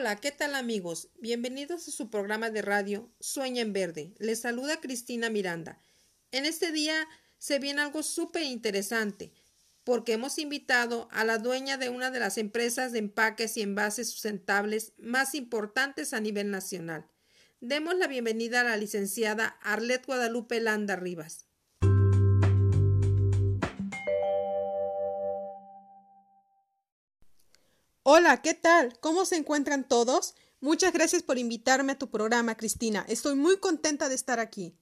Hola, ¿qué tal amigos? Bienvenidos a su programa de radio Sueña en Verde. Les saluda Cristina Miranda. En este día se viene algo súper interesante porque hemos invitado a la dueña de una de las empresas de empaques y envases sustentables más importantes a nivel nacional. Demos la bienvenida a la licenciada Arlet Guadalupe Landa Rivas. Hola, ¿qué tal? ¿Cómo se encuentran todos? Muchas gracias por invitarme a tu programa, Cristina. Estoy muy contenta de estar aquí.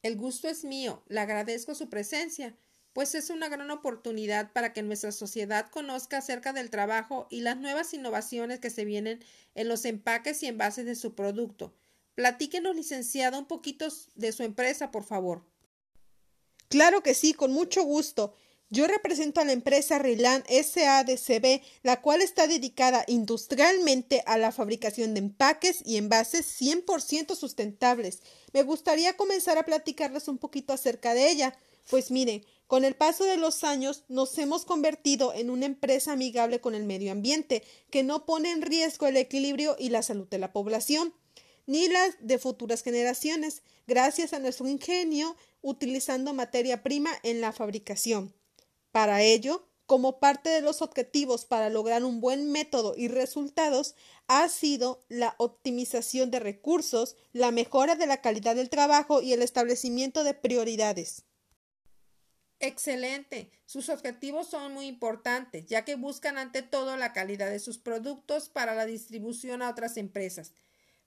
El gusto es mío. Le agradezco su presencia, pues es una gran oportunidad para que nuestra sociedad conozca acerca del trabajo y las nuevas innovaciones que se vienen en los empaques y envases de su producto. Platíquenos, licenciada, un poquito de su empresa, por favor. Claro que sí, con mucho gusto. Yo represento a la empresa Rilan SADCB, la cual está dedicada industrialmente a la fabricación de empaques y envases 100% sustentables. Me gustaría comenzar a platicarles un poquito acerca de ella. Pues mire, con el paso de los años nos hemos convertido en una empresa amigable con el medio ambiente, que no pone en riesgo el equilibrio y la salud de la población, ni las de futuras generaciones, gracias a nuestro ingenio utilizando materia prima en la fabricación. Para ello, como parte de los objetivos para lograr un buen método y resultados, ha sido la optimización de recursos, la mejora de la calidad del trabajo y el establecimiento de prioridades. Excelente. Sus objetivos son muy importantes, ya que buscan ante todo la calidad de sus productos para la distribución a otras empresas.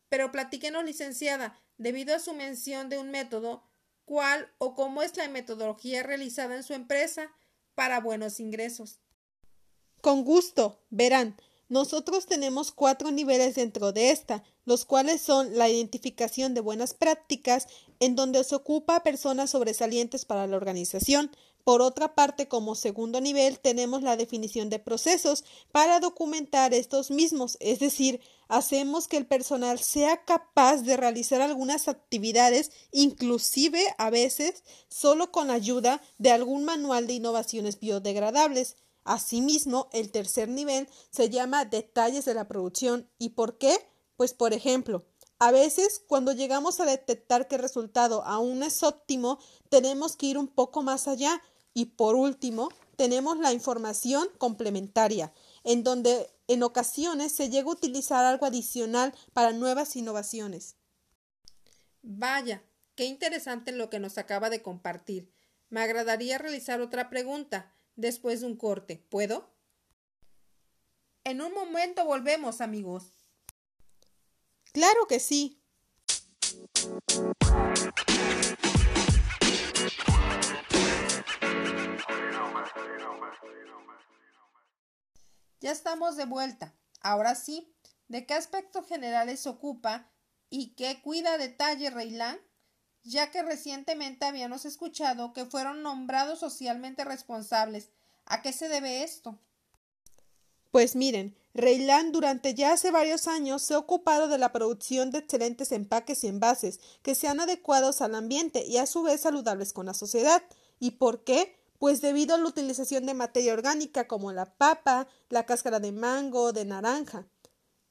Pero platíquenos, licenciada, debido a su mención de un método, ¿cuál o cómo es la metodología realizada en su empresa? Para buenos ingresos. Con gusto, verán, nosotros tenemos cuatro niveles dentro de esta, los cuales son la identificación de buenas prácticas, en donde se ocupa a personas sobresalientes para la organización. Por otra parte, como segundo nivel, tenemos la definición de procesos para documentar estos mismos, es decir, hacemos que el personal sea capaz de realizar algunas actividades, inclusive a veces solo con ayuda de algún manual de innovaciones biodegradables. Asimismo, el tercer nivel se llama detalles de la producción. ¿Y por qué? Pues por ejemplo, a veces cuando llegamos a detectar que el resultado aún es óptimo, tenemos que ir un poco más allá. Y por último, tenemos la información complementaria, en donde en ocasiones se llega a utilizar algo adicional para nuevas innovaciones. Vaya, qué interesante lo que nos acaba de compartir. Me agradaría realizar otra pregunta después de un corte. ¿Puedo? En un momento volvemos, amigos. Claro que sí. Ya estamos de vuelta. Ahora sí, ¿de qué aspectos generales se ocupa y qué cuida detalle Reilán? Ya que recientemente habíamos escuchado que fueron nombrados socialmente responsables. ¿A qué se debe esto? Pues miren, Reilán durante ya hace varios años se ha ocupado de la producción de excelentes empaques y envases que sean adecuados al ambiente y a su vez saludables con la sociedad. ¿Y por qué? Pues debido a la utilización de materia orgánica como la papa, la cáscara de mango, de naranja.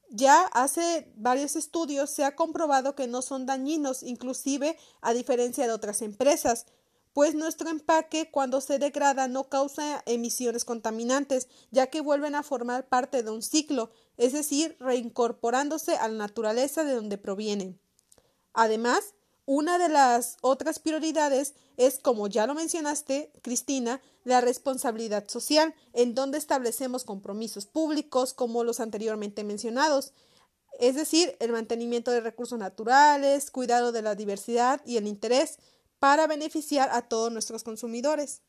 Ya hace varios estudios se ha comprobado que no son dañinos, inclusive a diferencia de otras empresas, pues nuestro empaque cuando se degrada no causa emisiones contaminantes, ya que vuelven a formar parte de un ciclo, es decir, reincorporándose a la naturaleza de donde provienen. Además, una de las otras prioridades es, como ya lo mencionaste, Cristina, la responsabilidad social, en donde establecemos compromisos públicos como los anteriormente mencionados, es decir, el mantenimiento de recursos naturales, cuidado de la diversidad y el interés para beneficiar a todos nuestros consumidores.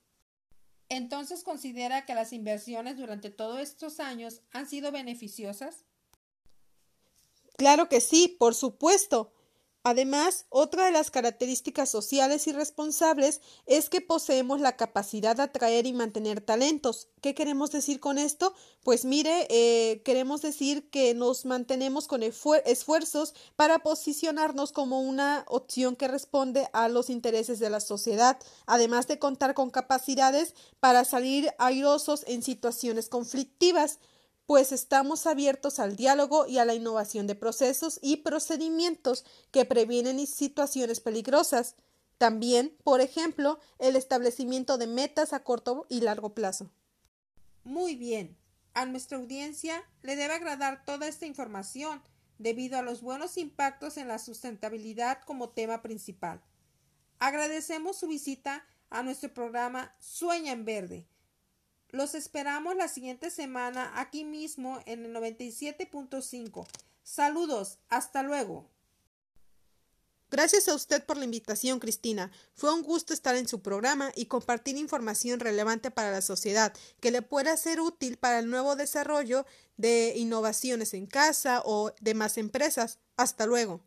Entonces, ¿considera que las inversiones durante todos estos años han sido beneficiosas? Claro que sí, por supuesto. Además, otra de las características sociales y responsables es que poseemos la capacidad de atraer y mantener talentos. ¿Qué queremos decir con esto? Pues mire, eh, queremos decir que nos mantenemos con esfuerzos para posicionarnos como una opción que responde a los intereses de la sociedad, además de contar con capacidades para salir airosos en situaciones conflictivas. Pues estamos abiertos al diálogo y a la innovación de procesos y procedimientos que previenen situaciones peligrosas. También, por ejemplo, el establecimiento de metas a corto y largo plazo. Muy bien. A nuestra audiencia le debe agradar toda esta información debido a los buenos impactos en la sustentabilidad como tema principal. Agradecemos su visita a nuestro programa Sueña en Verde. Los esperamos la siguiente semana aquí mismo en el 97.5. Saludos, hasta luego. Gracias a usted por la invitación, Cristina. Fue un gusto estar en su programa y compartir información relevante para la sociedad que le pueda ser útil para el nuevo desarrollo de innovaciones en casa o de más empresas. Hasta luego.